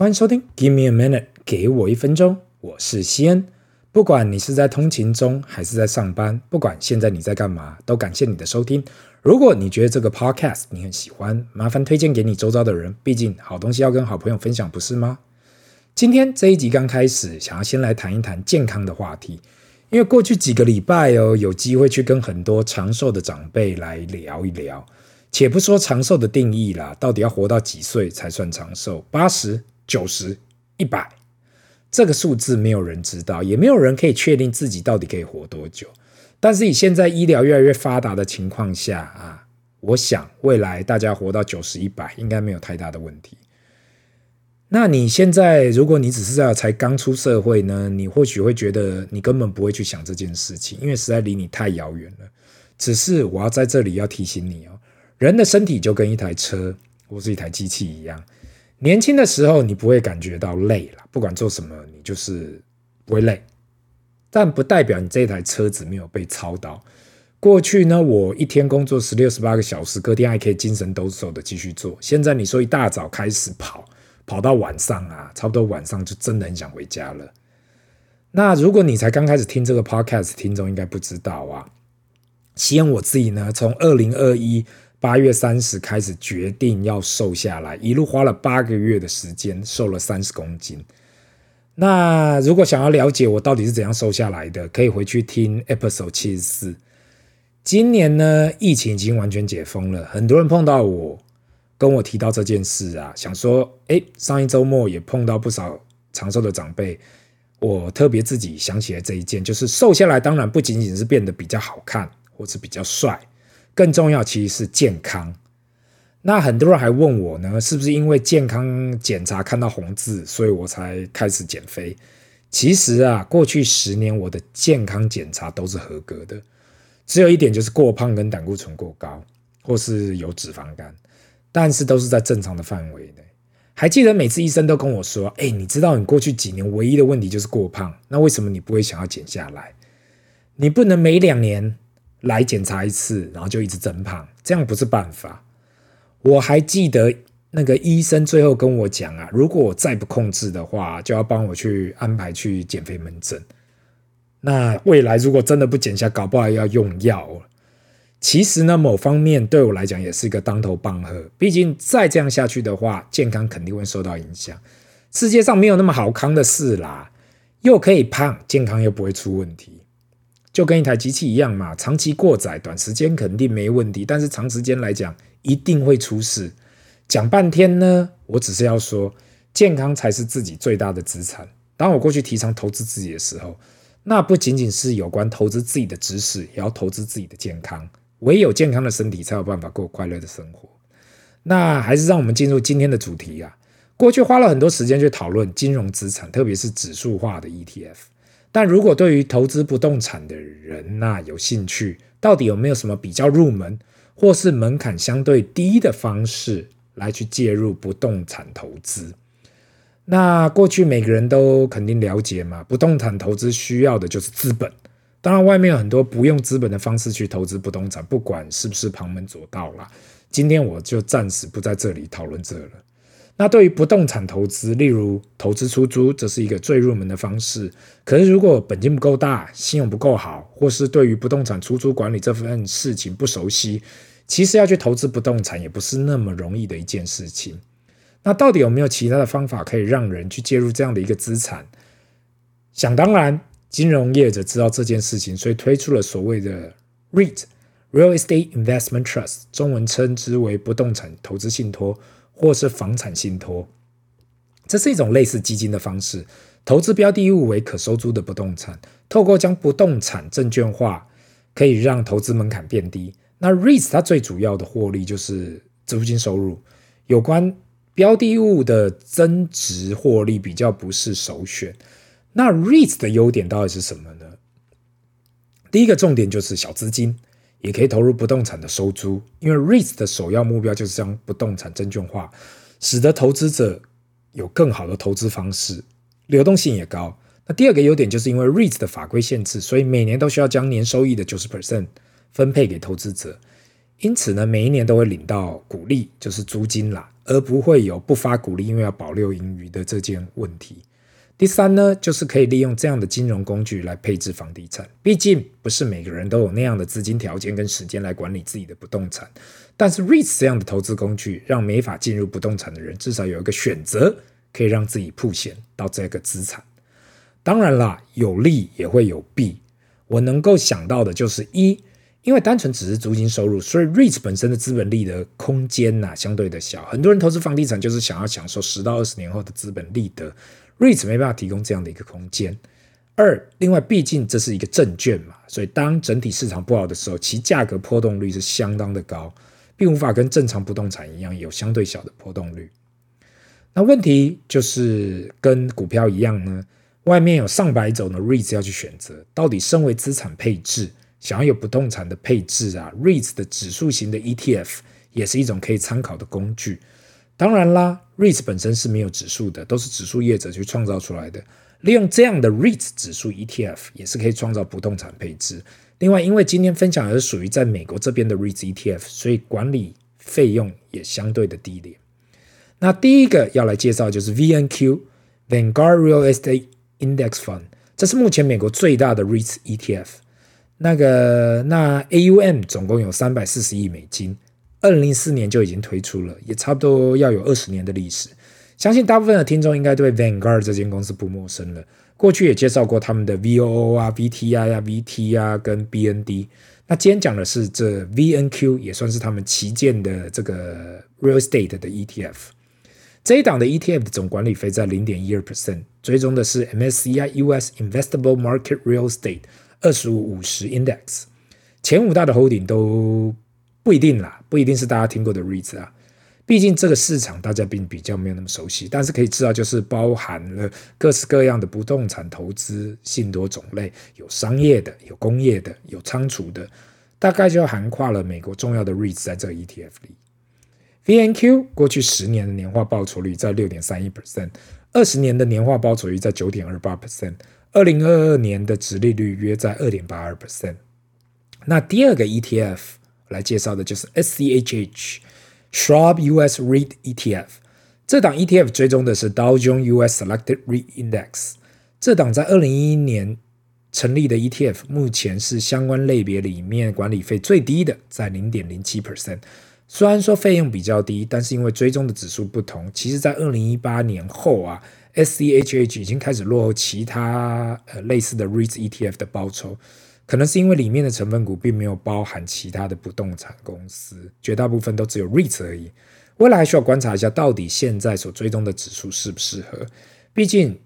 欢迎收听，Give me a minute，给我一分钟，我是西恩。不管你是在通勤中还是在上班，不管现在你在干嘛，都感谢你的收听。如果你觉得这个 podcast 你很喜欢，麻烦推荐给你周遭的人，毕竟好东西要跟好朋友分享，不是吗？今天这一集刚开始，想要先来谈一谈健康的话题，因为过去几个礼拜哦，有机会去跟很多长寿的长辈来聊一聊。且不说长寿的定义啦，到底要活到几岁才算长寿？八十？九十一百，这个数字没有人知道，也没有人可以确定自己到底可以活多久。但是以现在医疗越来越发达的情况下啊，我想未来大家活到九十一百应该没有太大的问题。那你现在如果你只是在才刚出社会呢，你或许会觉得你根本不会去想这件事情，因为实在离你太遥远了。只是我要在这里要提醒你哦，人的身体就跟一台车或是一台机器一样。年轻的时候，你不会感觉到累了，不管做什么，你就是不会累。但不代表你这台车子没有被操到。过去呢，我一天工作十六、十八个小时，隔天还可以精神抖擞的继续做。现在你说一大早开始跑，跑到晚上啊，差不多晚上就真的很想回家了。那如果你才刚开始听这个 podcast，听众应该不知道啊。希望我自己呢，从二零二一。八月三十开始决定要瘦下来，一路花了八个月的时间，瘦了三十公斤。那如果想要了解我到底是怎样瘦下来的，可以回去听 episode 七十四。今年呢，疫情已经完全解封了，很多人碰到我，跟我提到这件事啊，想说，诶，上一周末也碰到不少长寿的长辈，我特别自己想起来这一件，就是瘦下来，当然不仅仅是变得比较好看，或是比较帅。更重要其实是健康。那很多人还问我呢，是不是因为健康检查看到红字，所以我才开始减肥？其实啊，过去十年我的健康检查都是合格的，只有一点就是过胖跟胆固醇过高，或是有脂肪肝，但是都是在正常的范围内。还记得每次医生都跟我说：“哎，你知道你过去几年唯一的问题就是过胖，那为什么你不会想要减下来？你不能每两年。”来检查一次，然后就一直增胖，这样不是办法。我还记得那个医生最后跟我讲啊，如果我再不控制的话，就要帮我去安排去减肥门诊。那未来如果真的不减下，搞不好要用药。其实呢，某方面对我来讲也是一个当头棒喝。毕竟再这样下去的话，健康肯定会受到影响。世界上没有那么好康的事啦，又可以胖，健康又不会出问题。就跟一台机器一样嘛，长期过载，短时间肯定没问题，但是长时间来讲一定会出事。讲半天呢，我只是要说，健康才是自己最大的资产。当我过去提倡投资自己的时候，那不仅仅是有关投资自己的知识，也要投资自己的健康。唯有健康的身体，才有办法过快乐的生活。那还是让我们进入今天的主题啊。过去花了很多时间去讨论金融资产，特别是指数化的 ETF。但如果对于投资不动产的人那有兴趣，到底有没有什么比较入门或是门槛相对低的方式来去介入不动产投资？那过去每个人都肯定了解嘛，不动产投资需要的就是资本。当然，外面有很多不用资本的方式去投资不动产，不管是不是旁门左道啦。今天我就暂时不在这里讨论这了。那对于不动产投资，例如投资出租，这是一个最入门的方式。可是如果本金不够大，信用不够好，或是对于不动产出租管理这份事情不熟悉，其实要去投资不动产也不是那么容易的一件事情。那到底有没有其他的方法可以让人去介入这样的一个资产？想当然，金融业者知道这件事情，所以推出了所谓的 REIT（Real Estate Investment Trust），中文称之为不动产投资信托。或是房产信托，这是一种类似基金的方式，投资标的物为可收租的不动产，透过将不动产证券化，可以让投资门槛变低。那 REITs 它最主要的获利就是租金收入，有关标的物的增值获利比较不是首选。那 REITs 的优点到底是什么呢？第一个重点就是小资金。也可以投入不动产的收租，因为 REITs 的首要目标就是将不动产证券化，使得投资者有更好的投资方式，流动性也高。那第二个优点就是因为 REITs 的法规限制，所以每年都需要将年收益的九十 percent 分配给投资者，因此呢，每一年都会领到股利，就是租金啦。而不会有不发股利因为要保留盈余的这件问题。第三呢，就是可以利用这样的金融工具来配置房地产。毕竟不是每个人都有那样的资金条件跟时间来管理自己的不动产。但是 REITs 这样的投资工具，让没法进入不动产的人至少有一个选择，可以让自己铺钱到这个资产。当然啦，有利也会有弊。我能够想到的就是一，因为单纯只是租金收入，所以 REITs 本身的资本利得空间呐相对的小。很多人投资房地产就是想要享受十到二十年后的资本利得。REITs 没办法提供这样的一个空间。二，另外，毕竟这是一个证券嘛，所以当整体市场不好的时候，其价格波动率是相当的高，并无法跟正常不动产一样有相对小的波动率。那问题就是跟股票一样呢，外面有上百种的 REITs 要去选择，到底身为资产配置，想要有不动产的配置啊，REITs 的指数型的 ETF 也是一种可以参考的工具。当然啦，REITs 本身是没有指数的，都是指数业者去创造出来的。利用这样的 REITs 指数 ETF 也是可以创造不动产配置。另外，因为今天分享的是属于在美国这边的 REITs ETF，所以管理费用也相对的低廉。那第一个要来介绍就是 VNQ Vanguard Real Estate Index Fund，这是目前美国最大的 REITs ETF。那个那 AUM 总共有三百四十亿美金。二零零四年就已经推出了，也差不多要有二十年的历史。相信大部分的听众应该对 Vanguard 这间公司不陌生了。过去也介绍过他们的 VOO 啊、VTI 啊、VT 啊跟 BND。那今天讲的是这 VNQ，也算是他们旗舰的这个 Real Estate 的 ETF。这一档的 ETF 的总管理费在零点一二 percent，追踪的是 MSCI US Investable Market Real Estate 二十五五十 Index。前五大的 Holding 都。不一定啦，不一定是大家听过的 REITs 啊。毕竟这个市场大家并比较没有那么熟悉，但是可以知道，就是包含了各式各样的不动产投资，信托种类，有商业的，有工业的，有仓储的，大概就涵盖了美国重要的 REITs 在这个 ETF 里。VNQ 过去十年的年化报酬率在六点三一 percent，二十年的年化报酬率在九点二八 percent，二零二二年的殖利率约在二点八二 percent。那第二个 ETF。来介绍的就是 SCHH Schwab US REIT ETF。这档 ETF 追踪的是 Dow Jones US Selected REIT Index。这档在二零一一年成立的 ETF，目前是相关类别里面管理费最低的，在零点零七 percent。虽然说费用比较低，但是因为追踪的指数不同，其实在二零一八年后啊，SCHH 已经开始落后其他呃类似的 REIT ETF 的报酬。可能是因为里面的成分股并没有包含其他的不动产公司，绝大部分都只有 REITs 而已。未来还需要观察一下，到底现在所追踪的指数适不适合？毕竟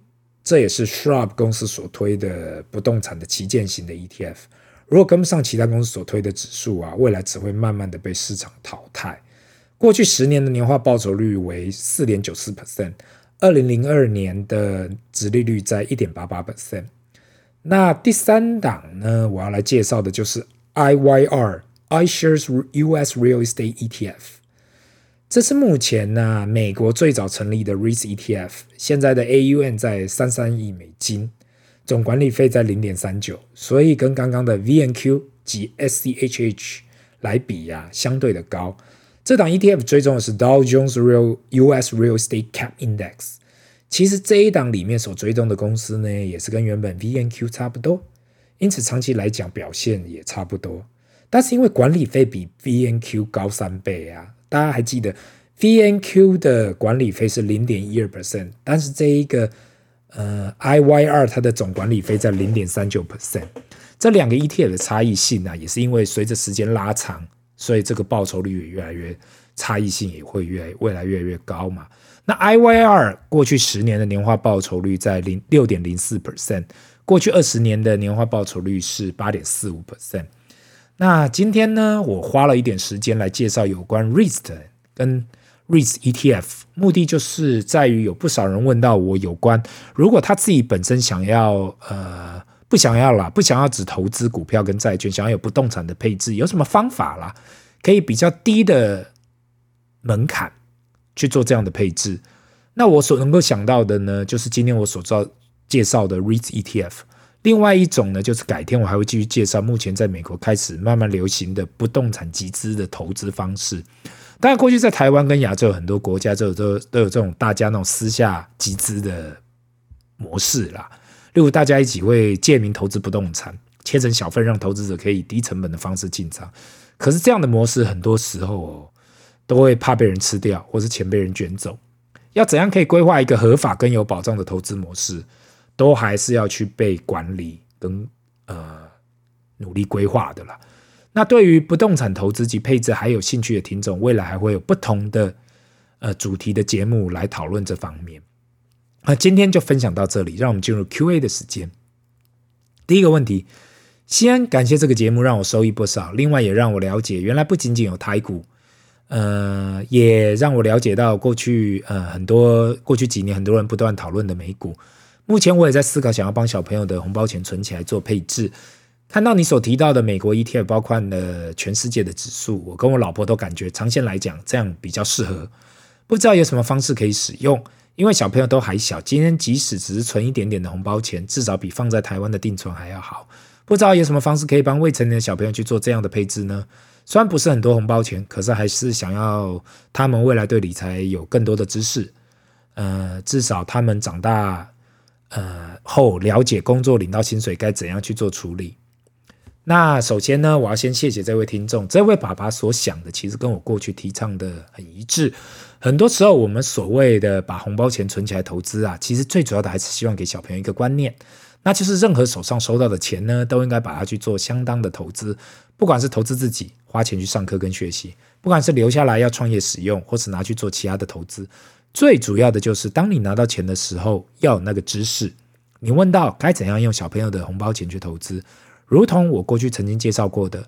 这也是 Schwab 公司所推的不动产的旗舰型的 ETF。如果跟不上其他公司所推的指数啊，未来只会慢慢的被市场淘汰。过去十年的年化报酬率为四点九四 percent，二零零二年的殖利率在一点八八 percent。那第三档呢，我要来介绍的就是 IYR iShares US Real Estate ETF。这是目前呢美国最早成立的 REIT ETF，现在的 AUM 在三三亿美金，总管理费在零点三九，所以跟刚刚的 VNQ 及 SCHH 来比呀、啊，相对的高。这档 ETF 追踪的是 Dow Jones Real US Real Estate Cap Index。其实这一档里面所追踪的公司呢，也是跟原本 VNQ 差不多，因此长期来讲表现也差不多。但是因为管理费比 VNQ 高三倍啊，大家还记得 VNQ 的管理费是零点一二 percent，但是这一个呃 I Y 二它的总管理费在零点三九 percent。这两个 ETF 的差异性啊，也是因为随着时间拉长，所以这个报酬率也越来越差异性也会越未来越来越高嘛。那 IYR 过去十年的年化报酬率在零六点零四 percent，过去二十年的年化报酬率是八点四五 percent。那今天呢，我花了一点时间来介绍有关 REITs 跟 REITs ETF，目的就是在于有不少人问到我有关，如果他自己本身想要呃不想要啦，不想要只投资股票跟债券，想要有不动产的配置，有什么方法啦？可以比较低的门槛。去做这样的配置，那我所能够想到的呢，就是今天我所知道介绍的 REITs ETF。另外一种呢，就是改天我还会继续介绍目前在美国开始慢慢流行的不动产集资的投资方式。当然，过去在台湾跟亚洲很多国家，就都都有这种大家那种私下集资的模式啦。例如，大家一起会借名投资不动产，切成小份，让投资者可以以低成本的方式进场。可是这样的模式，很多时候哦，都会怕被人吃掉，或是钱被人卷走。要怎样可以规划一个合法跟有保障的投资模式，都还是要去被管理跟呃努力规划的啦。那对于不动产投资及配置还有兴趣的听众，未来还会有不同的呃主题的节目来讨论这方面。那今天就分享到这里，让我们进入 Q&A 的时间。第一个问题，先感谢这个节目让我收益不少，另外也让我了解原来不仅仅有台股，呃，也让我了解到过去呃很多过去几年很多人不断讨论的美股。目前我也在思考，想要帮小朋友的红包钱存起来做配置。看到你所提到的美国 ETF，包括了全世界的指数，我跟我老婆都感觉长线来讲这样比较适合。不知道有什么方式可以使用，因为小朋友都还小，今天即使只是存一点点的红包钱，至少比放在台湾的定存还要好。不知道有什么方式可以帮未成年的小朋友去做这样的配置呢？虽然不是很多红包钱，可是还是想要他们未来对理财有更多的知识。呃，至少他们长大呃后了解工作领到薪水该怎样去做处理。那首先呢，我要先谢谢这位听众，这位爸爸所想的其实跟我过去提倡的很一致。很多时候，我们所谓的把红包钱存起来投资啊，其实最主要的还是希望给小朋友一个观念，那就是任何手上收到的钱呢，都应该把它去做相当的投资，不管是投资自己，花钱去上课跟学习，不管是留下来要创业使用，或是拿去做其他的投资，最主要的就是当你拿到钱的时候，要有那个知识。你问到该怎样用小朋友的红包钱去投资？如同我过去曾经介绍过的，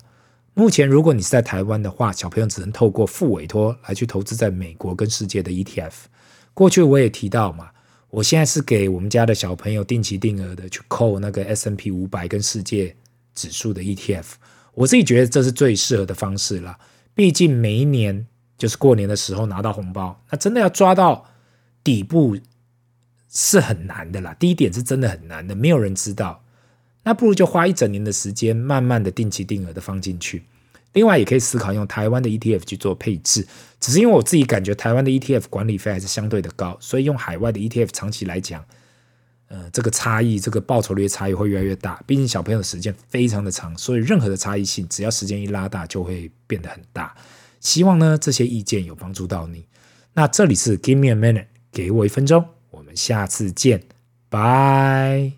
目前如果你是在台湾的话，小朋友只能透过副委托来去投资在美国跟世界的 ETF。过去我也提到嘛，我现在是给我们家的小朋友定期定额的去扣那个 S&P 五百跟世界指数的 ETF。我自己觉得这是最适合的方式了。毕竟每一年就是过年的时候拿到红包，那真的要抓到底部是很难的啦。第一点是真的很难的，没有人知道。那不如就花一整年的时间，慢慢的定期定额的放进去。另外，也可以思考用台湾的 ETF 去做配置。只是因为我自己感觉台湾的 ETF 管理费还是相对的高，所以用海外的 ETF 长期来讲，呃，这个差异，这个报酬率差异会越来越大。毕竟小朋友的时间非常的长，所以任何的差异性，只要时间一拉大，就会变得很大。希望呢，这些意见有帮助到你。那这里是 Give me a minute，给我一分钟，我们下次见，拜。